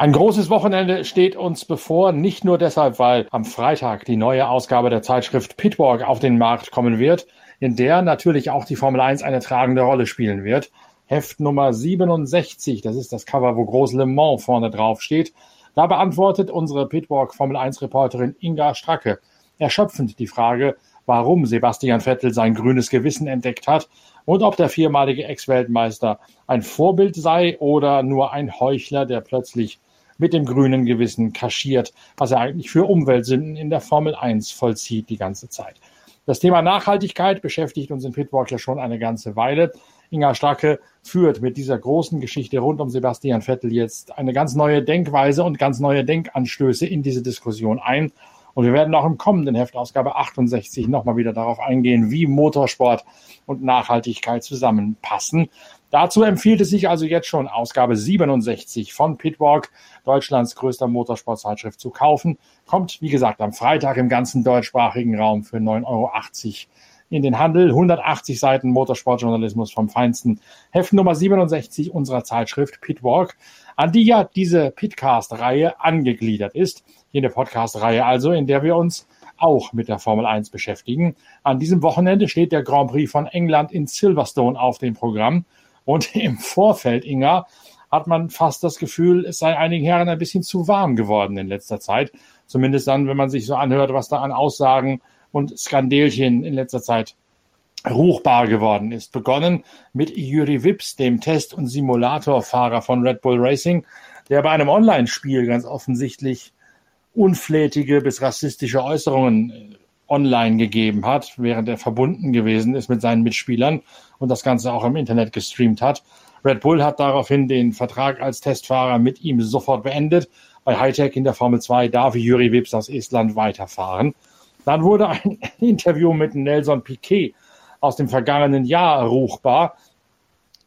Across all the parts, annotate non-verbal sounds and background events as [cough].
Ein großes Wochenende steht uns bevor, nicht nur deshalb, weil am Freitag die neue Ausgabe der Zeitschrift Pitwalk auf den Markt kommen wird, in der natürlich auch die Formel 1 eine tragende Rolle spielen wird. Heft Nummer 67, das ist das Cover, wo Groß Le Mans vorne drauf steht. Da beantwortet unsere Pitwalk Formel 1 Reporterin Inga Stracke erschöpfend die Frage, warum Sebastian Vettel sein grünes Gewissen entdeckt hat und ob der viermalige Ex-Weltmeister ein Vorbild sei oder nur ein Heuchler, der plötzlich mit dem grünen Gewissen kaschiert, was er eigentlich für Umweltsünden in der Formel 1 vollzieht die ganze Zeit. Das Thema Nachhaltigkeit beschäftigt uns in Pitwalk ja schon eine ganze Weile. Inga Stracke führt mit dieser großen Geschichte rund um Sebastian Vettel jetzt eine ganz neue Denkweise und ganz neue Denkanstöße in diese Diskussion ein. Und wir werden auch im kommenden Heft, Ausgabe 68, nochmal wieder darauf eingehen, wie Motorsport und Nachhaltigkeit zusammenpassen. Dazu empfiehlt es sich also jetzt schon, Ausgabe 67 von Pitwalk, Deutschlands größter Motorsportzeitschrift, zu kaufen. Kommt, wie gesagt, am Freitag im ganzen deutschsprachigen Raum für 9,80 Euro in den Handel. 180 Seiten Motorsportjournalismus vom Feinsten. Heft Nummer 67 unserer Zeitschrift Pitwalk, an die ja diese Pitcast-Reihe angegliedert ist. Jene Podcast-Reihe also, in der wir uns auch mit der Formel 1 beschäftigen. An diesem Wochenende steht der Grand Prix von England in Silverstone auf dem Programm. Und [laughs] im Vorfeld, Inga, hat man fast das Gefühl, es sei einigen Herren ein bisschen zu warm geworden in letzter Zeit. Zumindest dann, wenn man sich so anhört, was da an Aussagen und Skandelchen in letzter Zeit ruchbar geworden ist. Begonnen mit Juri Wips, dem Test- und Simulatorfahrer von Red Bull Racing, der bei einem Online-Spiel ganz offensichtlich unflätige bis rassistische Äußerungen äh, online gegeben hat, während er verbunden gewesen ist mit seinen Mitspielern und das Ganze auch im Internet gestreamt hat. Red Bull hat daraufhin den Vertrag als Testfahrer mit ihm sofort beendet. Bei Hightech in der Formel 2 darf Juri Wips aus Estland weiterfahren. Dann wurde ein [laughs] Interview mit Nelson Piquet aus dem vergangenen Jahr ruchbar,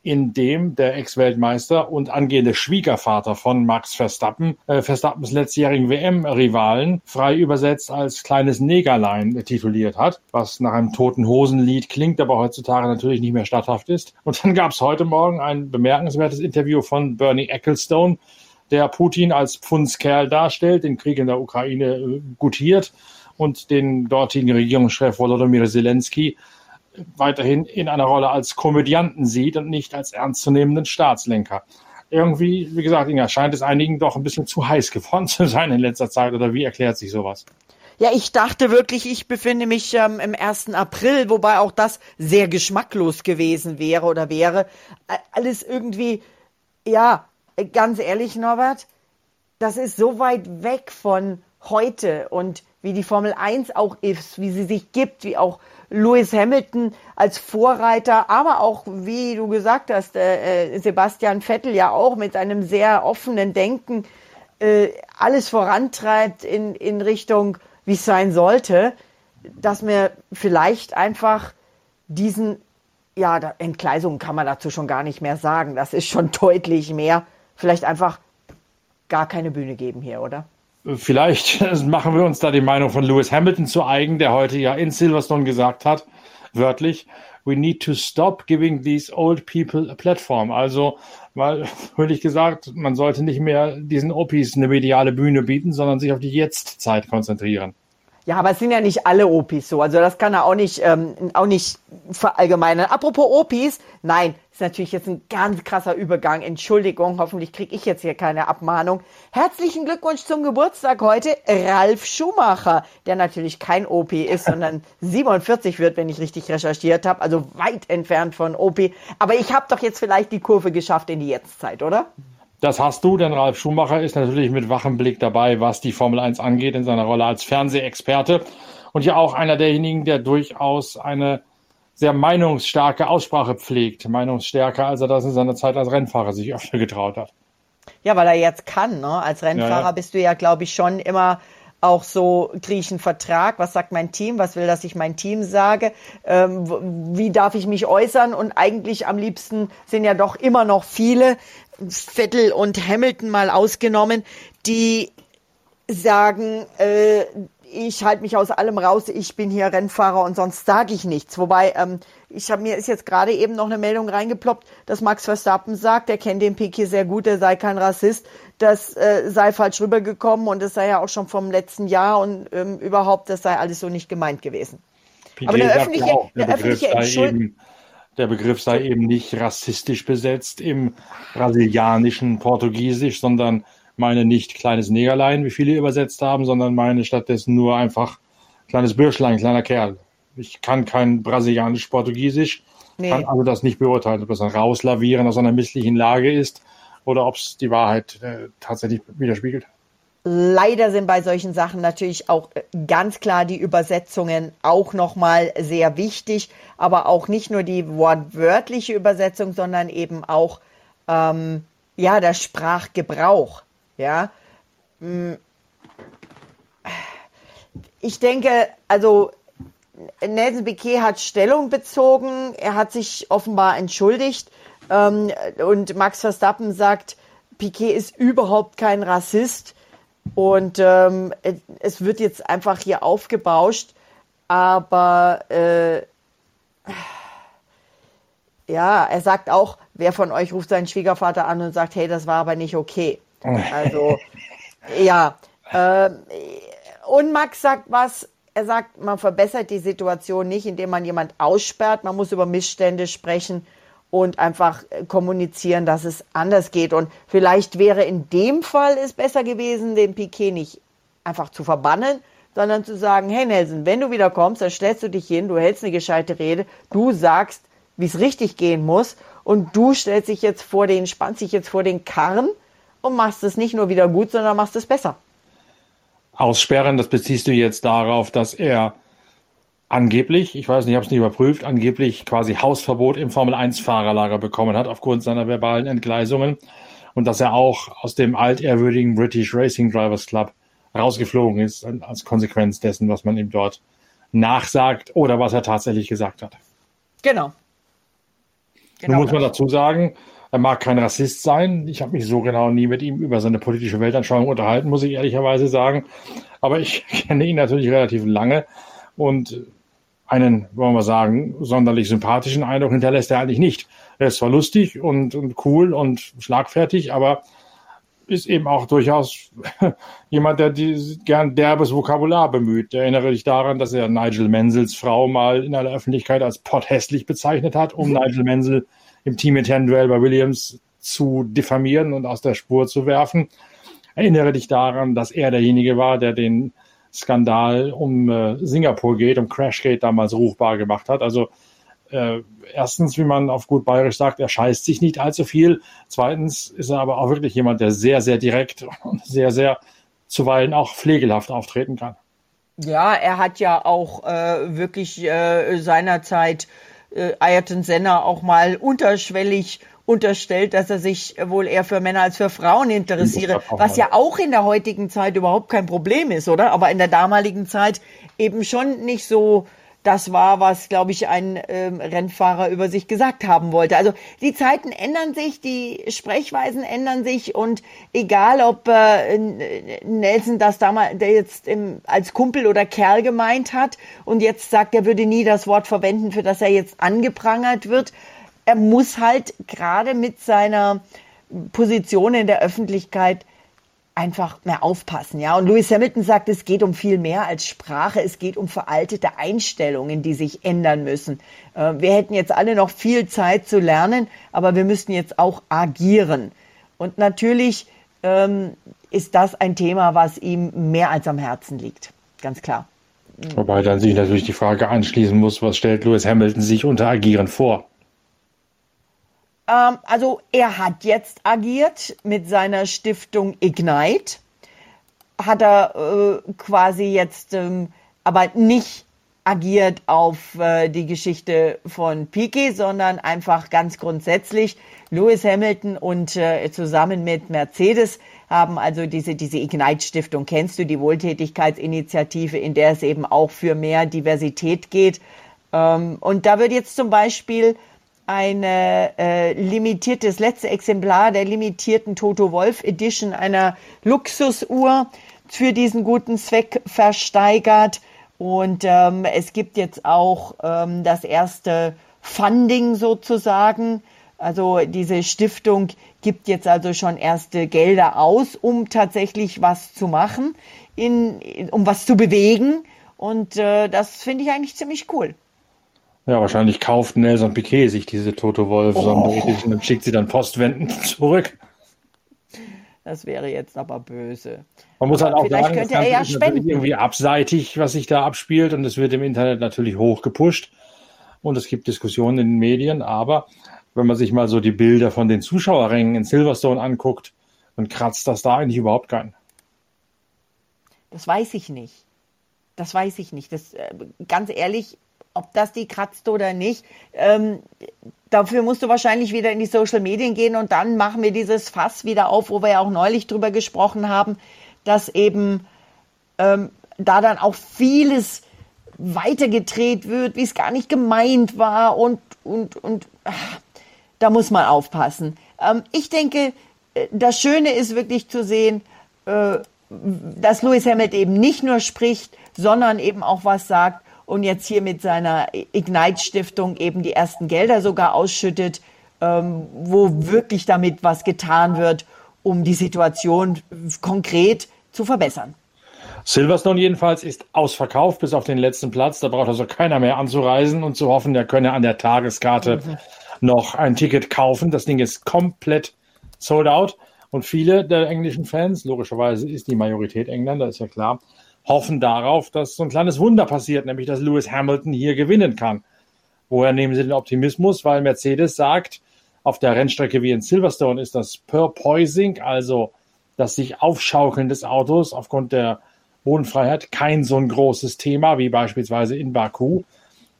in dem der Ex-Weltmeister und angehende Schwiegervater von Max Verstappen, äh, Verstappens letztjährigen WM-Rivalen, frei übersetzt als kleines Negerlein tituliert hat, was nach einem toten Hosenlied klingt, aber heutzutage natürlich nicht mehr statthaft ist. Und dann gab es heute Morgen ein bemerkenswertes Interview von Bernie Ecclestone, der Putin als Pfundskerl darstellt, den Krieg in der Ukraine äh, gutiert und den dortigen Regierungschef Volodymyr Zelensky weiterhin in einer Rolle als Komödianten sieht und nicht als ernstzunehmenden Staatslenker. Irgendwie, wie gesagt, Inga, scheint es einigen doch ein bisschen zu heiß geworden zu sein in letzter Zeit. Oder wie erklärt sich sowas? Ja, ich dachte wirklich, ich befinde mich ähm, im 1. April, wobei auch das sehr geschmacklos gewesen wäre oder wäre. Alles irgendwie, ja, ganz ehrlich, Norbert, das ist so weit weg von heute und wie die Formel 1 auch ist, wie sie sich gibt, wie auch Lewis Hamilton als Vorreiter, aber auch, wie du gesagt hast, äh, äh, Sebastian Vettel ja auch mit einem sehr offenen Denken äh, alles vorantreibt in, in Richtung, wie es sein sollte, dass mir vielleicht einfach diesen, ja, Entgleisungen kann man dazu schon gar nicht mehr sagen, das ist schon [laughs] deutlich mehr, vielleicht einfach gar keine Bühne geben hier, oder? Vielleicht [laughs] machen wir uns da die Meinung von Lewis Hamilton zu eigen, der heute ja in Silverstone gesagt hat, wörtlich, we need to stop giving these old people a platform. Also, weil, würde ich gesagt, man sollte nicht mehr diesen Opis eine mediale Bühne bieten, sondern sich auf die Jetztzeit konzentrieren. Ja, aber es sind ja nicht alle Opis so. Also das kann er auch nicht, ähm, auch nicht verallgemeinern. Apropos Opis, nein, ist natürlich jetzt ein ganz krasser Übergang. Entschuldigung, hoffentlich kriege ich jetzt hier keine Abmahnung. Herzlichen Glückwunsch zum Geburtstag heute, Ralf Schumacher, der natürlich kein OP ist, sondern [laughs] 47 wird, wenn ich richtig recherchiert habe. Also weit entfernt von OP. Aber ich habe doch jetzt vielleicht die Kurve geschafft in die Jetztzeit, oder? Das hast du, denn Ralf Schumacher ist natürlich mit wachem Blick dabei, was die Formel 1 angeht, in seiner Rolle als Fernsehexperte und ja auch einer derjenigen, der durchaus eine sehr meinungsstarke Aussprache pflegt. Meinungsstärker, als er das in seiner Zeit als Rennfahrer sich öfter getraut hat. Ja, weil er jetzt kann. Ne? Als Rennfahrer ja, ja. bist du ja, glaube ich, schon immer auch so, kriege Vertrag, was sagt mein Team, was will, dass ich mein Team sage, ähm, wie darf ich mich äußern? Und eigentlich am liebsten sind ja doch immer noch viele, Vettel und Hamilton mal ausgenommen, die sagen, äh, ich halte mich aus allem raus, ich bin hier Rennfahrer und sonst sage ich nichts. Wobei, ähm, ich habe mir ist jetzt gerade eben noch eine Meldung reingeploppt, dass Max Verstappen sagt, er kennt den Piquet sehr gut, er sei kein Rassist, das äh, sei falsch rübergekommen und das sei ja auch schon vom letzten Jahr und ähm, überhaupt, das sei alles so nicht gemeint gewesen. Piquet Aber der öffentliche, auch, der, der öffentliche Entschuldigung der Begriff sei eben nicht rassistisch besetzt im brasilianischen Portugiesisch, sondern meine nicht kleines Negerlein, wie viele übersetzt haben, sondern meine stattdessen nur einfach kleines Bürschlein, kleiner Kerl. Ich kann kein brasilianisch-portugiesisch, nee. kann also das nicht beurteilen, ob das ein Rauslavieren aus einer misslichen Lage ist oder ob es die Wahrheit äh, tatsächlich widerspiegelt. Leider sind bei solchen Sachen natürlich auch äh, ganz klar die Übersetzungen auch nochmal sehr wichtig, aber auch nicht nur die wortwörtliche Übersetzung, sondern eben auch ähm, ja der Sprachgebrauch. Ja. Hm. Ich denke, also Nelson Piquet hat Stellung bezogen, er hat sich offenbar entschuldigt ähm, und Max Verstappen sagt, Piquet ist überhaupt kein Rassist und ähm, es wird jetzt einfach hier aufgebauscht, aber äh, ja, er sagt auch, wer von euch ruft seinen Schwiegervater an und sagt, hey, das war aber nicht okay. Also, [laughs] ja. Äh, und Max sagt was, er sagt, man verbessert die Situation nicht, indem man jemand aussperrt. Man muss über Missstände sprechen und einfach kommunizieren, dass es anders geht. Und vielleicht wäre in dem Fall es besser gewesen, den Piquet nicht einfach zu verbannen, sondern zu sagen, hey Nelson, wenn du wieder kommst, dann stellst du dich hin, du hältst eine gescheite Rede, du sagst, wie es richtig gehen muss und du stellst dich jetzt vor den, spannst dich jetzt vor den Karren und machst es nicht nur wieder gut, sondern machst es besser. Aussperren, das beziehst du jetzt darauf, dass er angeblich, ich weiß nicht, ich habe es nicht überprüft, angeblich quasi Hausverbot im Formel-1-Fahrerlager bekommen hat aufgrund seiner verbalen Entgleisungen und dass er auch aus dem altehrwürdigen British Racing Drivers Club rausgeflogen ist als Konsequenz dessen, was man ihm dort nachsagt oder was er tatsächlich gesagt hat. Genau. genau Nun muss man dazu sagen, er mag kein Rassist sein. Ich habe mich so genau nie mit ihm über seine politische Weltanschauung unterhalten, muss ich ehrlicherweise sagen. Aber ich [laughs] kenne ihn natürlich relativ lange und einen, wollen wir sagen, sonderlich sympathischen Eindruck hinterlässt er eigentlich nicht. Er ist zwar lustig und, und cool und schlagfertig, aber ist eben auch durchaus [laughs] jemand, der die, gern derbes Vokabular bemüht. Erinnere dich daran, dass er Nigel Menzels Frau mal in aller Öffentlichkeit als potthässlich bezeichnet hat, um Nigel Menzel im teaminternen Duell bei Williams zu diffamieren und aus der Spur zu werfen. Erinnere dich daran, dass er derjenige war, der den Skandal um äh, Singapur geht, um Crashgate damals ruchbar gemacht hat. Also äh, erstens, wie man auf gut bayerisch sagt, er scheißt sich nicht allzu viel. Zweitens ist er aber auch wirklich jemand, der sehr, sehr direkt und sehr, sehr zuweilen auch pflegelhaft auftreten kann. Ja, er hat ja auch äh, wirklich äh, seinerzeit äh, Ayrton Senna auch mal unterschwellig unterstellt, dass er sich wohl eher für Männer als für Frauen interessiere, was ja auch in der heutigen Zeit überhaupt kein Problem ist, oder? Aber in der damaligen Zeit eben schon nicht so das war, was, glaube ich, ein ähm, Rennfahrer über sich gesagt haben wollte. Also die Zeiten ändern sich, die Sprechweisen ändern sich und egal, ob äh, Nelson das damals, der jetzt im, als Kumpel oder Kerl gemeint hat und jetzt sagt, er würde nie das Wort verwenden, für das er jetzt angeprangert wird, er muss halt gerade mit seiner Position in der Öffentlichkeit einfach mehr aufpassen, ja. Und Lewis Hamilton sagt, es geht um viel mehr als Sprache, es geht um veraltete Einstellungen, die sich ändern müssen. Äh, wir hätten jetzt alle noch viel Zeit zu lernen, aber wir müssten jetzt auch agieren. Und natürlich ähm, ist das ein Thema, was ihm mehr als am Herzen liegt, ganz klar. Wobei dann sich natürlich die Frage anschließen muss, was stellt Lewis Hamilton sich unter Agieren vor? Ähm, also er hat jetzt agiert mit seiner Stiftung Ignite. Hat er äh, quasi jetzt ähm, aber nicht agiert auf äh, die Geschichte von Piquet, sondern einfach ganz grundsätzlich. Lewis Hamilton und äh, zusammen mit Mercedes haben also diese, diese Ignite-Stiftung, kennst du, die Wohltätigkeitsinitiative, in der es eben auch für mehr Diversität geht. Ähm, und da wird jetzt zum Beispiel eine äh, limitiertes letzte Exemplar der limitierten Toto Wolf Edition einer Luxusuhr für diesen guten Zweck versteigert. Und ähm, es gibt jetzt auch ähm, das erste Funding sozusagen. Also diese Stiftung gibt jetzt also schon erste Gelder aus, um tatsächlich was zu machen, in, um was zu bewegen. Und äh, das finde ich eigentlich ziemlich cool. Ja, wahrscheinlich kauft Nelson Piquet sich diese Toto Wolf oh. und schickt sie dann postwendend [laughs] zurück. Das wäre jetzt aber böse. Man muss halt auch Vielleicht sagen, könnte das er ja spenden. irgendwie abseitig, was sich da abspielt und es wird im Internet natürlich hoch gepusht und es gibt Diskussionen in den Medien, aber wenn man sich mal so die Bilder von den Zuschauerrängen in Silverstone anguckt, dann kratzt das da eigentlich überhaupt keinen. Das weiß ich nicht. Das weiß ich nicht. Das, äh, ganz ehrlich, ob das die kratzt oder nicht, ähm, dafür musst du wahrscheinlich wieder in die Social Medien gehen und dann machen wir dieses Fass wieder auf, wo wir ja auch neulich drüber gesprochen haben, dass eben ähm, da dann auch vieles weitergedreht wird, wie es gar nicht gemeint war und, und, und ach, da muss man aufpassen. Ähm, ich denke, äh, das Schöne ist wirklich zu sehen, äh, dass Lewis Hamilton eben nicht nur spricht, sondern eben auch was sagt und jetzt hier mit seiner Ignite-Stiftung eben die ersten Gelder sogar ausschüttet, ähm, wo wirklich damit was getan wird, um die Situation konkret zu verbessern. Silverstone jedenfalls ist ausverkauft bis auf den letzten Platz. Da braucht also keiner mehr anzureisen und zu hoffen, der könne an der Tageskarte mhm. noch ein Ticket kaufen. Das Ding ist komplett sold out. Und viele der englischen Fans, logischerweise ist die Majorität Engländer, ist ja klar, hoffen darauf, dass so ein kleines Wunder passiert, nämlich dass Lewis Hamilton hier gewinnen kann. Woher nehmen sie den Optimismus? Weil Mercedes sagt, auf der Rennstrecke wie in Silverstone ist das Purpoising, also das sich aufschaukeln des Autos aufgrund der Bodenfreiheit, kein so ein großes Thema wie beispielsweise in Baku.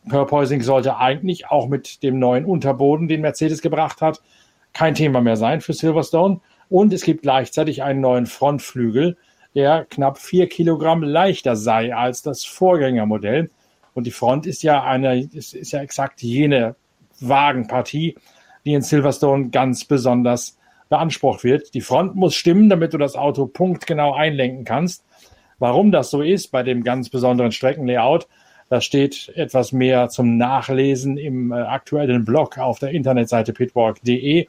Purpoising sollte eigentlich auch mit dem neuen Unterboden, den Mercedes gebracht hat, kein Thema mehr sein für Silverstone. Und es gibt gleichzeitig einen neuen Frontflügel, der knapp vier Kilogramm leichter sei als das Vorgängermodell. Und die Front ist ja eine, ist, ist ja exakt jene Wagenpartie, die in Silverstone ganz besonders beansprucht wird. Die Front muss stimmen, damit du das Auto punktgenau einlenken kannst. Warum das so ist bei dem ganz besonderen Streckenlayout, das steht etwas mehr zum Nachlesen im äh, aktuellen Blog auf der Internetseite pitwalk.de.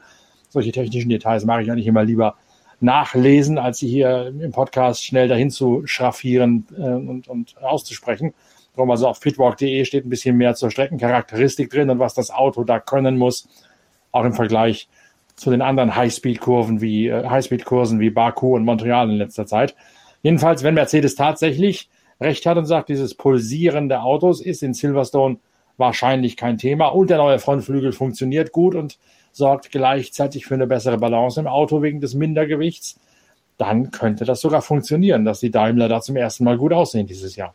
Solche technischen Details mache ich eigentlich immer lieber nachlesen, als sie hier im Podcast schnell dahin zu schraffieren äh, und, und auszusprechen. Darum also auf pitwalk.de steht ein bisschen mehr zur Streckencharakteristik drin und was das Auto da können muss, auch im Vergleich zu den anderen Highspeed-Kurven wie äh, Highspeed-Kursen wie Baku und Montreal in letzter Zeit. Jedenfalls, wenn Mercedes tatsächlich recht hat und sagt, dieses Pulsieren der Autos ist in Silverstone wahrscheinlich kein Thema und der neue Frontflügel funktioniert gut und sorgt gleichzeitig für eine bessere Balance im Auto wegen des Mindergewichts, dann könnte das sogar funktionieren, dass die Daimler da zum ersten Mal gut aussehen dieses Jahr.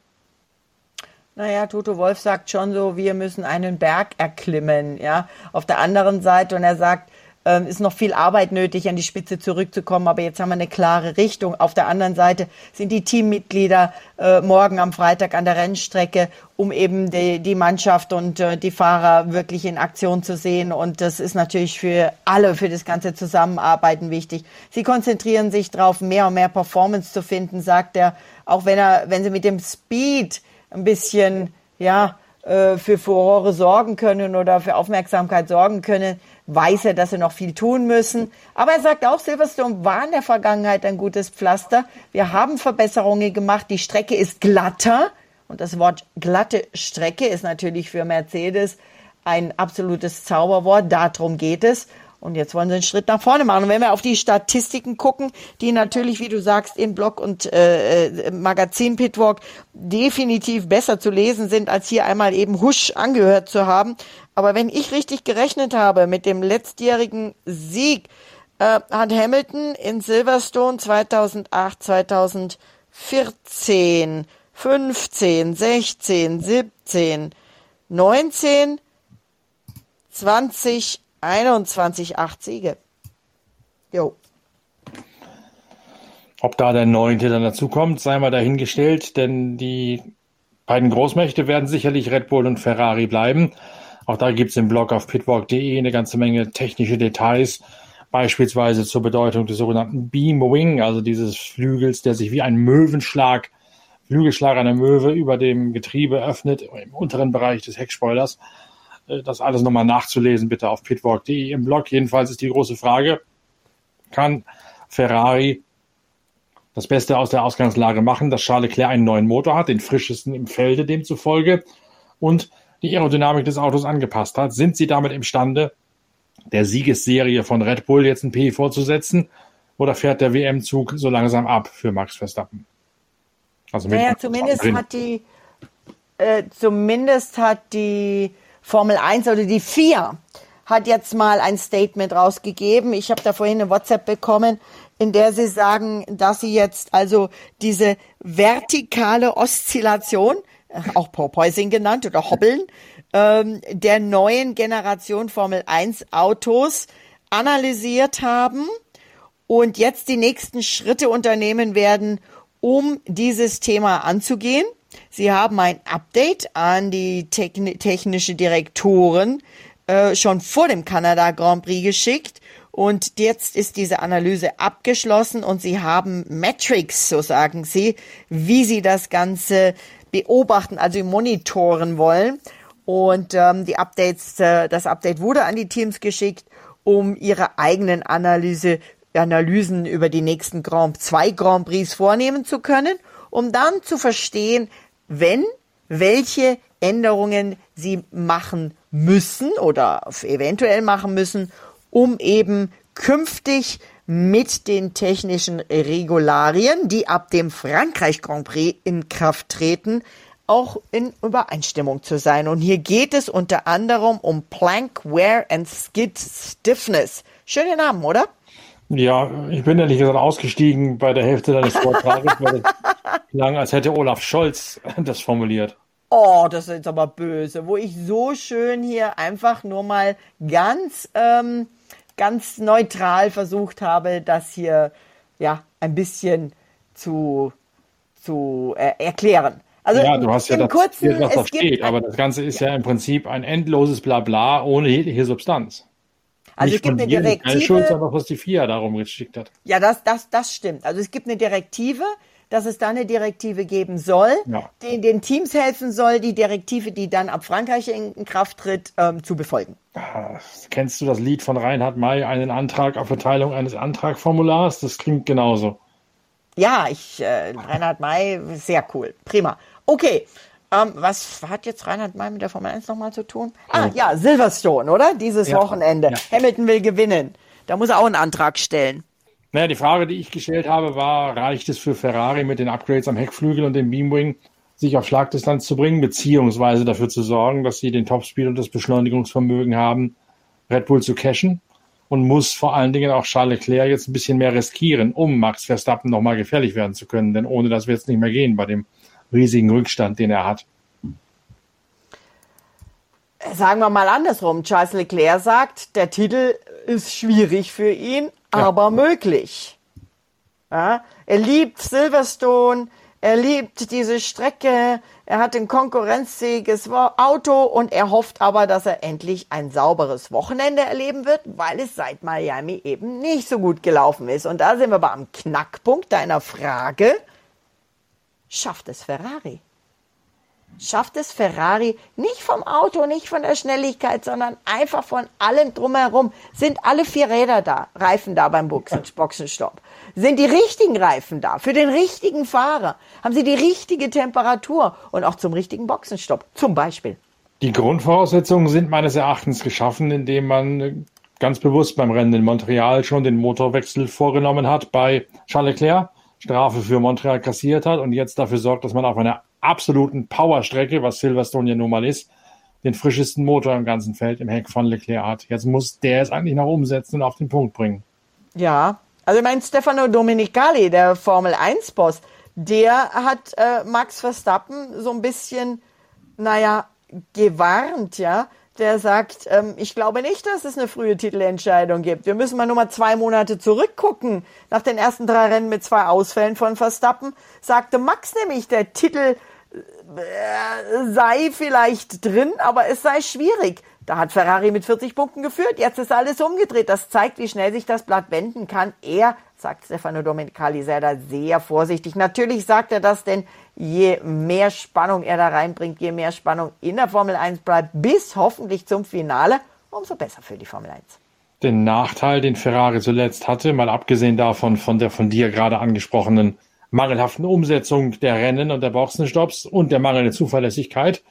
Naja, Toto Wolf sagt schon so, wir müssen einen Berg erklimmen, ja. Auf der anderen Seite, und er sagt, ähm, ist noch viel Arbeit nötig, an die Spitze zurückzukommen, aber jetzt haben wir eine klare Richtung. Auf der anderen Seite sind die Teammitglieder äh, morgen am Freitag an der Rennstrecke, um eben die, die Mannschaft und äh, die Fahrer wirklich in Aktion zu sehen. Und das ist natürlich für alle, für das ganze Zusammenarbeiten wichtig. Sie konzentrieren sich darauf, mehr und mehr Performance zu finden, sagt er, auch wenn er, wenn sie mit dem Speed ein bisschen, ja, äh, für Furore sorgen können oder für Aufmerksamkeit sorgen können, weiß er, dass sie noch viel tun müssen. Aber er sagt auch, Silverstone war in der Vergangenheit ein gutes Pflaster. Wir haben Verbesserungen gemacht. Die Strecke ist glatter. Und das Wort glatte Strecke ist natürlich für Mercedes ein absolutes Zauberwort. Darum geht es. Und jetzt wollen sie einen Schritt nach vorne machen. Und wenn wir auf die Statistiken gucken, die natürlich, wie du sagst, in Blog und äh, äh, Magazin Pitwalk definitiv besser zu lesen sind, als hier einmal eben husch angehört zu haben. Aber wenn ich richtig gerechnet habe mit dem letztjährigen Sieg, äh, hat Hamilton in Silverstone 2008, 2014, 15, 16, 17, 19, 20, 21, 8 Siege. Jo. Ob da der Neunte dann dazukommt, sei mal dahingestellt, denn die beiden Großmächte werden sicherlich Red Bull und Ferrari bleiben. Auch da gibt es im Blog auf pitwalk.de eine ganze Menge technische Details, beispielsweise zur Bedeutung des sogenannten Beam Wing, also dieses Flügels, der sich wie ein Möwenschlag, Flügelschlag einer Möwe über dem Getriebe öffnet, im unteren Bereich des Heckspoilers. Äh, das alles nochmal nachzulesen, bitte auf pitwalk.de im Blog. Jedenfalls ist die große Frage, kann Ferrari das Beste aus der Ausgangslage machen, dass Charles Leclerc einen neuen Motor hat, den frischesten im Felde demzufolge und die Aerodynamik des Autos angepasst hat. Sind sie damit imstande, der Siegesserie von Red Bull jetzt ein P vorzusetzen? Oder fährt der WM-Zug so langsam ab für Max Verstappen? Also naja, zumindest hat die, äh, zumindest hat die Formel 1 oder die 4 hat jetzt mal ein Statement rausgegeben. Ich habe da vorhin eine WhatsApp bekommen, in der sie sagen, dass sie jetzt also diese vertikale Oszillation, äh, auch Porpoising genannt oder Hobbeln, ähm, der neuen Generation Formel 1 Autos analysiert haben und jetzt die nächsten Schritte unternehmen werden, um dieses Thema anzugehen. Sie haben ein Update an die technische Direktoren äh, schon vor dem Kanada Grand Prix geschickt und jetzt ist diese Analyse abgeschlossen und sie haben Metrics, so sagen sie, wie sie das Ganze beobachten, also monitoren wollen. Und ähm, die Updates, äh, das Update wurde an die Teams geschickt, um ihre eigenen Analyse, Analysen über die nächsten Grand, zwei Grand Prix vornehmen zu können, um dann zu verstehen, wenn, welche Änderungen sie machen müssen oder eventuell machen müssen, um eben künftig mit den technischen Regularien, die ab dem Frankreich Grand Prix in Kraft treten, auch in Übereinstimmung zu sein. Und hier geht es unter anderem um Plank Wear and Skid Stiffness. Schöne Namen, oder? Ja, ich bin ehrlich gesagt ausgestiegen bei der Hälfte deines Vortrages, weil es [laughs] klang, als hätte Olaf Scholz das formuliert. Oh, das ist jetzt aber böse, wo ich so schön hier einfach nur mal ganz, ähm, ganz neutral versucht habe, das hier ja ein bisschen zu, zu äh, erklären. Also ja, du hast ja das, kurzen, was da steht, aber das Ganze ist ja. ja. im Prinzip ein endloses Blabla ohne jegliche Substanz. Also Nicht es gibt eine Direktive. Schuld, sondern was die FIA darum geschickt hat. Ja, das, das, das stimmt. Also es gibt eine Direktive, dass es da eine Direktive geben soll, ja. die den Teams helfen soll, die Direktive, die dann ab Frankreich in Kraft tritt, ähm, zu befolgen. Ah, kennst du das Lied von Reinhard May, einen Antrag auf Verteilung eines Antragformulars? Das klingt genauso. Ja, ich, äh, Reinhard May, sehr cool. Prima. Okay. Ähm, was hat jetzt Reinhard May mit der Formel 1 nochmal zu tun? Ah, oh. ja, Silverstone, oder? Dieses ja. Wochenende. Ja. Hamilton will gewinnen. Da muss er auch einen Antrag stellen. Naja, die Frage, die ich gestellt habe, war, reicht es für Ferrari mit den Upgrades am Heckflügel und dem Beamwing, sich auf Schlagdistanz zu bringen, beziehungsweise dafür zu sorgen, dass sie den Topspeed und das Beschleunigungsvermögen haben, Red Bull zu cashen? Und muss vor allen Dingen auch Charles Leclerc jetzt ein bisschen mehr riskieren, um Max Verstappen nochmal gefährlich werden zu können? Denn ohne das wird es nicht mehr gehen bei dem riesigen Rückstand, den er hat. Sagen wir mal andersrum. Charles Leclerc sagt, der Titel ist schwierig für ihn, ja. aber möglich. Ja? Er liebt Silverstone, er liebt diese Strecke, er hat ein konkurrenzfähiges Auto und er hofft aber, dass er endlich ein sauberes Wochenende erleben wird, weil es seit Miami eben nicht so gut gelaufen ist. Und da sind wir aber am Knackpunkt deiner Frage schafft es Ferrari. Schafft es Ferrari nicht vom Auto, nicht von der Schnelligkeit, sondern einfach von allem drumherum. Sind alle vier Räder da, Reifen da beim [laughs] Boxenstopp? Sind die richtigen Reifen da für den richtigen Fahrer? Haben sie die richtige Temperatur und auch zum richtigen Boxenstopp zum Beispiel? Die Grundvoraussetzungen sind meines Erachtens geschaffen, indem man ganz bewusst beim Rennen in Montreal schon den Motorwechsel vorgenommen hat bei Charles Leclerc Strafe für Montreal kassiert hat und jetzt dafür sorgt, dass man auf einer absoluten Powerstrecke, was Silverstone ja nun mal ist, den frischesten Motor im ganzen Feld im Heck von Leclerc hat. Jetzt muss der es eigentlich noch umsetzen und auf den Punkt bringen. Ja, also ich meine, Stefano Domenicali, der Formel 1-Boss, der hat äh, Max Verstappen so ein bisschen, naja, gewarnt, ja, der sagt, ähm, ich glaube nicht, dass es eine frühe Titelentscheidung gibt. Wir müssen mal nur mal zwei Monate zurückgucken. Nach den ersten drei Rennen mit zwei Ausfällen von Verstappen sagte Max nämlich, der Titel äh, sei vielleicht drin, aber es sei schwierig. Da hat Ferrari mit 40 Punkten geführt. Jetzt ist alles umgedreht. Das zeigt, wie schnell sich das Blatt wenden kann. Er, sagt Stefano Domenicali, sei da sehr vorsichtig. Natürlich sagt er das, denn je mehr Spannung er da reinbringt, je mehr Spannung in der Formel 1 bleibt, bis hoffentlich zum Finale, umso besser für die Formel 1. Den Nachteil, den Ferrari zuletzt hatte, mal abgesehen davon von der von dir gerade angesprochenen mangelhaften Umsetzung der Rennen und der Boxenstopps und der mangelnden Zuverlässigkeit,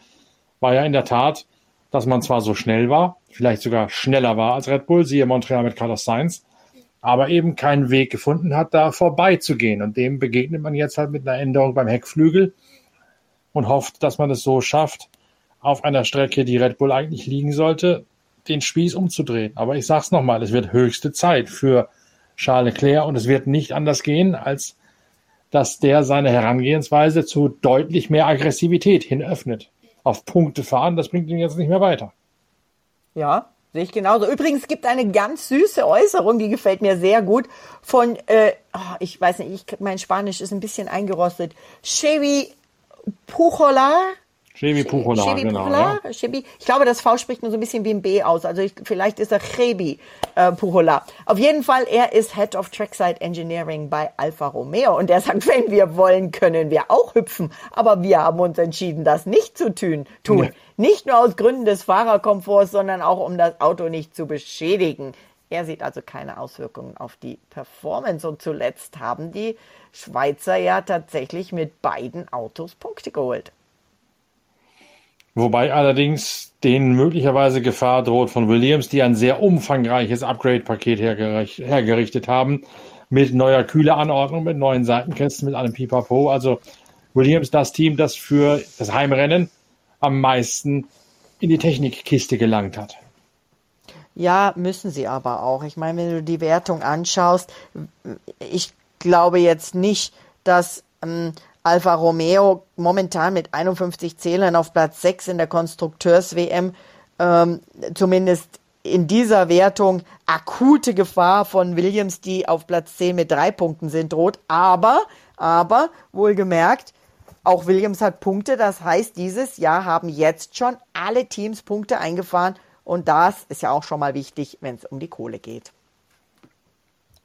war ja in der Tat, dass man zwar so schnell war, vielleicht sogar schneller war als Red Bull, siehe Montreal mit Carlos Sainz, aber eben keinen Weg gefunden hat, da vorbeizugehen. Und dem begegnet man jetzt halt mit einer Änderung beim Heckflügel und hofft, dass man es so schafft, auf einer Strecke, die Red Bull eigentlich liegen sollte, den Spieß umzudrehen. Aber ich sag's nochmal, es wird höchste Zeit für Charles Leclerc und es wird nicht anders gehen, als dass der seine Herangehensweise zu deutlich mehr Aggressivität hin öffnet auf Punkte fahren, das bringt ihn jetzt nicht mehr weiter. Ja, sehe ich genauso. Übrigens gibt eine ganz süße Äußerung, die gefällt mir sehr gut, von, äh, oh, ich weiß nicht, ich, mein Spanisch ist ein bisschen eingerostet. Chevy Pujolar, Chebi Puchola, Chebi genau. Puchola, ja. Chebi. Ich glaube, das V spricht nur so ein bisschen wie ein B aus. Also ich, vielleicht ist er Chebi äh, Puchola. Auf jeden Fall, er ist Head of Trackside Engineering bei Alfa Romeo. Und er sagt, wenn wir wollen, können wir auch hüpfen. Aber wir haben uns entschieden, das nicht zu tun. tun. Ja. Nicht nur aus Gründen des Fahrerkomforts, sondern auch, um das Auto nicht zu beschädigen. Er sieht also keine Auswirkungen auf die Performance. Und zuletzt haben die Schweizer ja tatsächlich mit beiden Autos Punkte geholt. Wobei allerdings denen möglicherweise Gefahr droht von Williams, die ein sehr umfangreiches Upgrade-Paket hergerichtet haben, mit neuer Kühleanordnung, mit neuen Seitenkästen, mit allem Pipapo. Also Williams das Team, das für das Heimrennen am meisten in die Technikkiste gelangt hat. Ja, müssen sie aber auch. Ich meine, wenn du die Wertung anschaust, ich glaube jetzt nicht, dass ähm, Alfa Romeo momentan mit 51 Zählern auf Platz 6 in der Konstrukteurs-WM, ähm, zumindest in dieser Wertung akute Gefahr von Williams, die auf Platz 10 mit drei Punkten sind, droht. Aber, aber, wohlgemerkt, auch Williams hat Punkte. Das heißt, dieses Jahr haben jetzt schon alle Teams Punkte eingefahren. Und das ist ja auch schon mal wichtig, wenn es um die Kohle geht.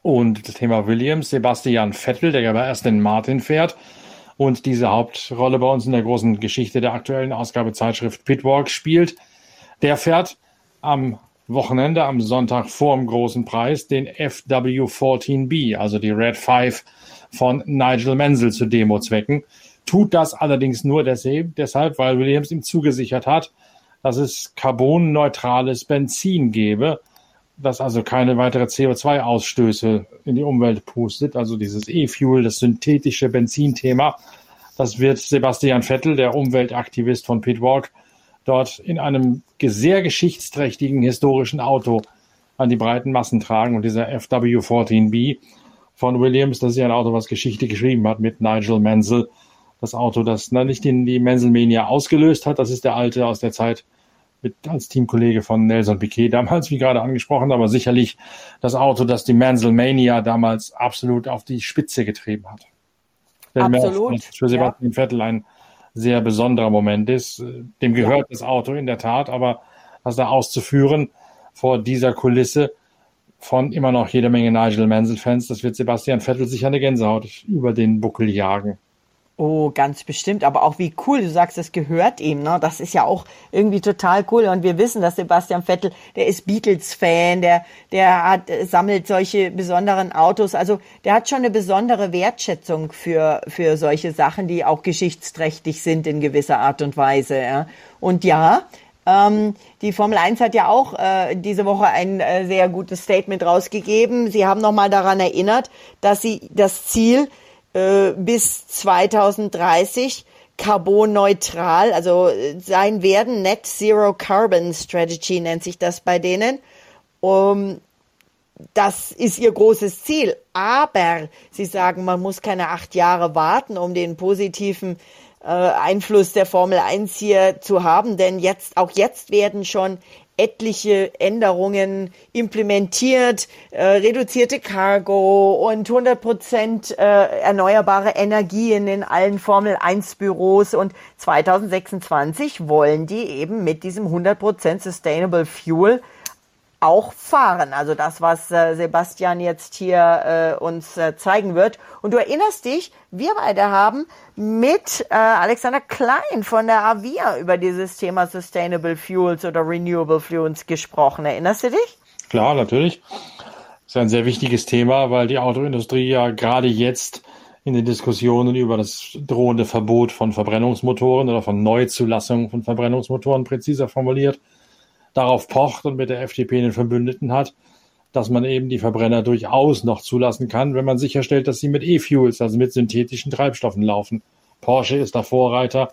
Und das Thema Williams, Sebastian Vettel, der ja erst den Martin fährt, und diese Hauptrolle bei uns in der großen Geschichte der aktuellen Ausgabezeitschrift Pitwalk spielt. Der fährt am Wochenende, am Sonntag vor dem großen Preis, den FW14B, also die Red 5 von Nigel Mansell zu Demozwecken. Tut das allerdings nur deshalb, weil Williams ihm zugesichert hat, dass es carbonneutrales Benzin gebe das also keine weitere CO2-Ausstöße in die Umwelt pustet, also dieses E-Fuel, das synthetische Benzinthema. Das wird Sebastian Vettel, der Umweltaktivist von Pitwalk, dort in einem sehr geschichtsträchtigen historischen Auto an die breiten Massen tragen. Und dieser FW14B von Williams, das ist ja ein Auto, was Geschichte geschrieben hat mit Nigel Mansell. Das Auto, das nicht in die Mansell-Mania ausgelöst hat, das ist der alte aus der Zeit mit als Teamkollege von Nelson Piquet damals, wie gerade angesprochen, aber sicherlich das Auto, das die Mansell Mania damals absolut auf die Spitze getrieben hat. Absolut. Für Sebastian ja. Vettel ein sehr besonderer Moment ist. Dem gehört ja. das Auto in der Tat, aber das da auszuführen vor dieser Kulisse von immer noch jede Menge Nigel Mansell-Fans, das wird Sebastian Vettel sicher eine Gänsehaut über den Buckel jagen. Oh, ganz bestimmt. Aber auch wie cool, du sagst, das gehört ihm, ne? Das ist ja auch irgendwie total cool. Und wir wissen, dass Sebastian Vettel, der ist Beatles-Fan, der, der hat, sammelt solche besonderen Autos. Also, der hat schon eine besondere Wertschätzung für, für solche Sachen, die auch geschichtsträchtig sind in gewisser Art und Weise, ja. Und ja, ähm, die Formel 1 hat ja auch äh, diese Woche ein äh, sehr gutes Statement rausgegeben. Sie haben nochmal daran erinnert, dass sie das Ziel äh, bis 2030 carbonneutral, also äh, sein werden. Net Zero Carbon Strategy nennt sich das bei denen. Um, das ist ihr großes Ziel. Aber sie sagen, man muss keine acht Jahre warten, um den positiven äh, Einfluss der Formel 1 hier zu haben, denn jetzt, auch jetzt werden schon etliche Änderungen implementiert, äh, reduzierte Cargo und 100 Prozent äh, erneuerbare Energien in allen Formel 1 Büros und 2026 wollen die eben mit diesem 100 Prozent Sustainable Fuel auch fahren. Also das, was äh, Sebastian jetzt hier äh, uns äh, zeigen wird. Und du erinnerst dich, wir beide haben mit äh, Alexander Klein von der Avia über dieses Thema Sustainable Fuels oder Renewable Fuels gesprochen. Erinnerst du dich? Klar, natürlich. Das ist ein sehr wichtiges Thema, weil die Autoindustrie ja gerade jetzt in den Diskussionen über das drohende Verbot von Verbrennungsmotoren oder von Neuzulassung von Verbrennungsmotoren präziser formuliert, darauf pocht und mit der FDP einen Verbündeten hat, dass man eben die Verbrenner durchaus noch zulassen kann, wenn man sicherstellt, dass sie mit E-Fuels, also mit synthetischen Treibstoffen laufen. Porsche ist der Vorreiter,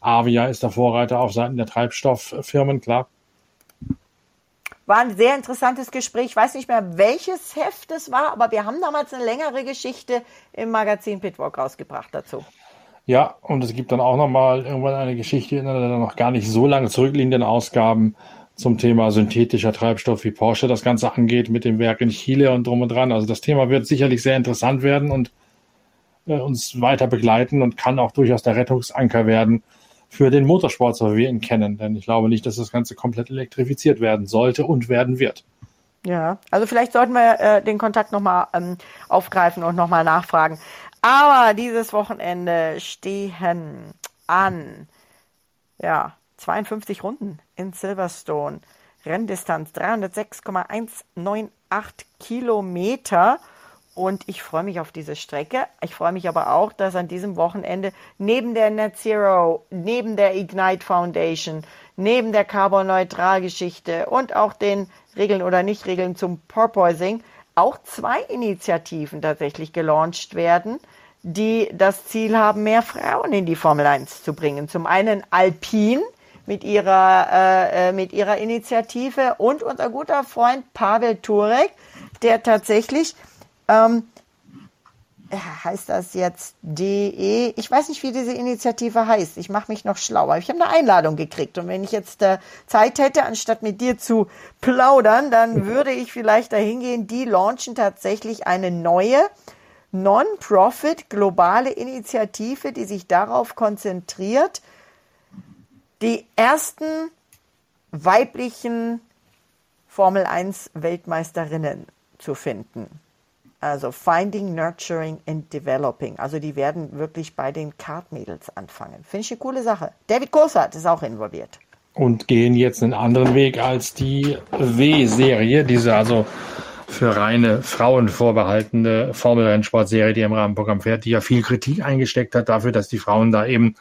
Avia ist der Vorreiter auf Seiten der Treibstofffirmen, klar. War ein sehr interessantes Gespräch. Ich weiß nicht mehr, welches Heft es war, aber wir haben damals eine längere Geschichte im Magazin Pitwalk rausgebracht dazu. Ja, und es gibt dann auch nochmal irgendwann eine Geschichte in einer noch gar nicht so lange zurückliegenden Ausgaben zum Thema synthetischer Treibstoff, wie Porsche das Ganze angeht mit dem Werk in Chile und drum und dran. Also das Thema wird sicherlich sehr interessant werden und äh, uns weiter begleiten und kann auch durchaus der Rettungsanker werden für den Motorsport, so wie wir ihn kennen. Denn ich glaube nicht, dass das Ganze komplett elektrifiziert werden sollte und werden wird. Ja, also vielleicht sollten wir äh, den Kontakt nochmal ähm, aufgreifen und nochmal nachfragen. Aber dieses Wochenende stehen an, ja, 52 Runden in Silverstone. Renndistanz 306,198 Kilometer. Und ich freue mich auf diese Strecke. Ich freue mich aber auch, dass an diesem Wochenende neben der Net Zero, neben der Ignite Foundation, neben der Carbon-Neutral-Geschichte und auch den Regeln oder Nicht-Regeln zum Porpoising auch zwei Initiativen tatsächlich gelauncht werden, die das Ziel haben, mehr Frauen in die Formel 1 zu bringen. Zum einen Alpine, mit ihrer, äh, äh, mit ihrer Initiative und unser guter Freund Pavel Turek, der tatsächlich, ähm, heißt das jetzt DE, ich weiß nicht, wie diese Initiative heißt, ich mache mich noch schlauer. Ich habe eine Einladung gekriegt. Und wenn ich jetzt äh, Zeit hätte, anstatt mit dir zu plaudern, dann würde ich vielleicht dahin gehen, die launchen tatsächlich eine neue Non-Profit globale Initiative, die sich darauf konzentriert, die ersten weiblichen Formel 1 Weltmeisterinnen zu finden. Also Finding, Nurturing and Developing. Also die werden wirklich bei den Kartmädels anfangen. Finde ich eine coole Sache. David Coulthard ist auch involviert. Und gehen jetzt einen anderen Weg als die W-Serie, diese also für reine Frauen vorbehaltene Formel-Rennsportserie, die im Rahmenprogramm fährt, die ja viel Kritik eingesteckt hat dafür, dass die Frauen da eben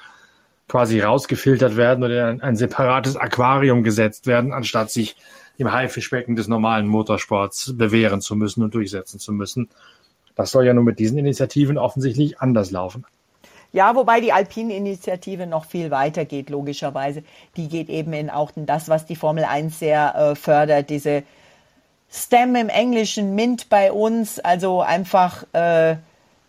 quasi rausgefiltert werden oder in ein separates Aquarium gesetzt werden, anstatt sich im Haifischbecken des normalen Motorsports bewähren zu müssen und durchsetzen zu müssen. Das soll ja nun mit diesen Initiativen offensichtlich anders laufen. Ja, wobei die Alpine-Initiative noch viel weiter geht, logischerweise. Die geht eben in auch in das, was die Formel 1 sehr äh, fördert, diese STEM im Englischen, MINT bei uns, also einfach, äh,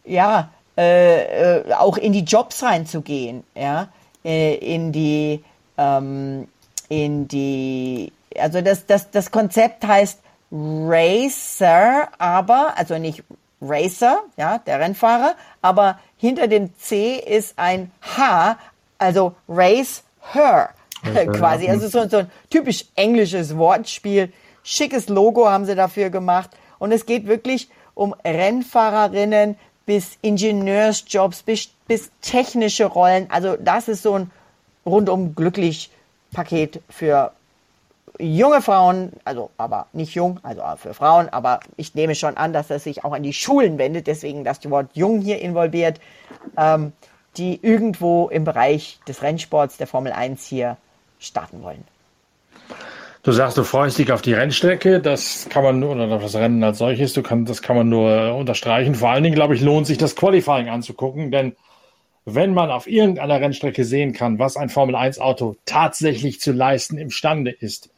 ja, äh, äh auch in die Jobs reinzugehen, ja. Äh, in die, ähm, in die, also das, das, das Konzept heißt Racer, aber, also nicht Racer, ja, der Rennfahrer, aber hinter dem C ist ein H, also Race Her quasi. Also so, so ein typisch englisches Wortspiel. Schickes Logo haben sie dafür gemacht. Und es geht wirklich um Rennfahrerinnen bis Ingenieursjobs, bis bis technische Rollen. Also das ist so ein rundum glücklich Paket für junge Frauen, also aber nicht jung, also für Frauen, aber ich nehme schon an, dass das sich auch an die Schulen wendet, deswegen das Wort jung hier involviert, ähm, die irgendwo im Bereich des Rennsports der Formel 1 hier starten wollen. Du sagst, du freust dich auf die Rennstrecke, das kann man nur, oder das Rennen als solches, du kann, das kann man nur unterstreichen. Vor allen Dingen, glaube ich, lohnt sich das Qualifying anzugucken, denn wenn man auf irgendeiner Rennstrecke sehen kann, was ein Formel-1-Auto tatsächlich zu leisten imstande ist,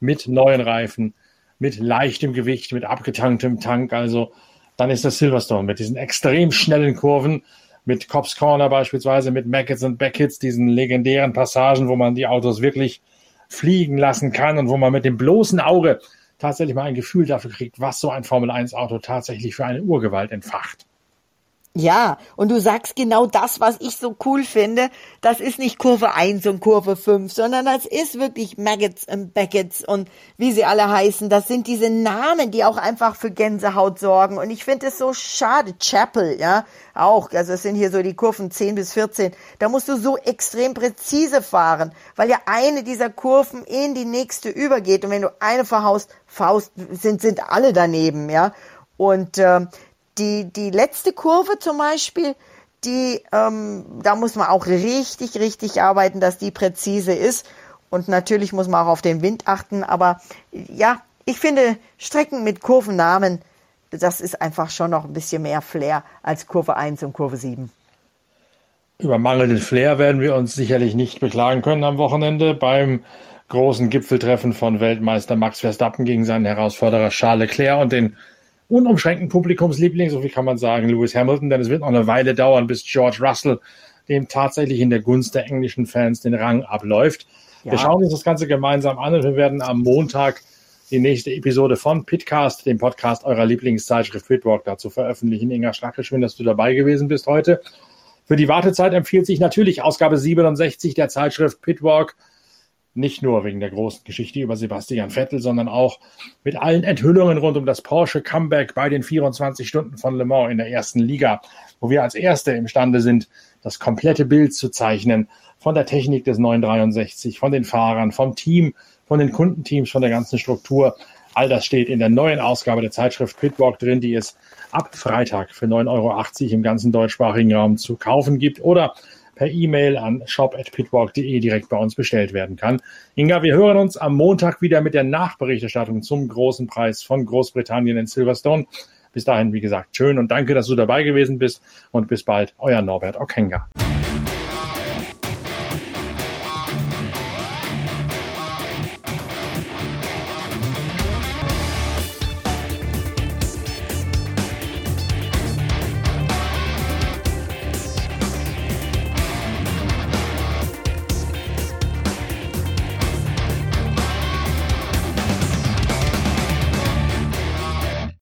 mit neuen Reifen, mit leichtem Gewicht, mit abgetanktem Tank, also dann ist das Silverstone mit diesen extrem schnellen Kurven, mit Cops Corner beispielsweise, mit Mackets und Beckets, diesen legendären Passagen, wo man die Autos wirklich fliegen lassen kann und wo man mit dem bloßen Auge tatsächlich mal ein Gefühl dafür kriegt, was so ein Formel-1-Auto tatsächlich für eine Urgewalt entfacht. Ja, und du sagst genau das, was ich so cool finde. Das ist nicht Kurve 1 und Kurve 5, sondern das ist wirklich Maggots und Beckett's und wie sie alle heißen. Das sind diese Namen, die auch einfach für Gänsehaut sorgen. Und ich finde es so schade. Chapel, ja, auch. Also es sind hier so die Kurven 10 bis 14. Da musst du so extrem präzise fahren, weil ja eine dieser Kurven in die nächste übergeht. Und wenn du eine verhaust, Faust, sind, sind alle daneben, ja. Und ähm, die, die letzte Kurve zum Beispiel, die, ähm, da muss man auch richtig, richtig arbeiten, dass die präzise ist. Und natürlich muss man auch auf den Wind achten. Aber ja, ich finde Strecken mit Kurvennamen, das ist einfach schon noch ein bisschen mehr Flair als Kurve 1 und Kurve 7. Über mangelnden Flair werden wir uns sicherlich nicht beklagen können am Wochenende beim großen Gipfeltreffen von Weltmeister Max Verstappen gegen seinen Herausforderer Charles Leclerc und den unumschränkten Publikumsliebling, so wie kann man sagen, Lewis Hamilton, denn es wird noch eine Weile dauern, bis George Russell dem tatsächlich in der Gunst der englischen Fans den Rang abläuft. Ja. Wir schauen uns das Ganze gemeinsam an und wir werden am Montag die nächste Episode von Pitcast, dem Podcast eurer Lieblingszeitschrift Pitwalk, dazu veröffentlichen. Inga Schlacke, schön, dass du dabei gewesen bist heute. Für die Wartezeit empfiehlt sich natürlich Ausgabe 67 der Zeitschrift Pitwalk nicht nur wegen der großen Geschichte über Sebastian Vettel, sondern auch mit allen Enthüllungen rund um das Porsche Comeback bei den 24 Stunden von Le Mans in der ersten Liga, wo wir als Erste imstande sind, das komplette Bild zu zeichnen von der Technik des 963, von den Fahrern, vom Team, von den Kundenteams, von der ganzen Struktur. All das steht in der neuen Ausgabe der Zeitschrift Pitwalk drin, die es ab Freitag für 9,80 Euro im ganzen deutschsprachigen Raum zu kaufen gibt oder per E-Mail an shop.pitwalk.de direkt bei uns bestellt werden kann. Inga, wir hören uns am Montag wieder mit der Nachberichterstattung zum großen Preis von Großbritannien in Silverstone. Bis dahin, wie gesagt, schön und danke, dass du dabei gewesen bist und bis bald, euer Norbert Okenga.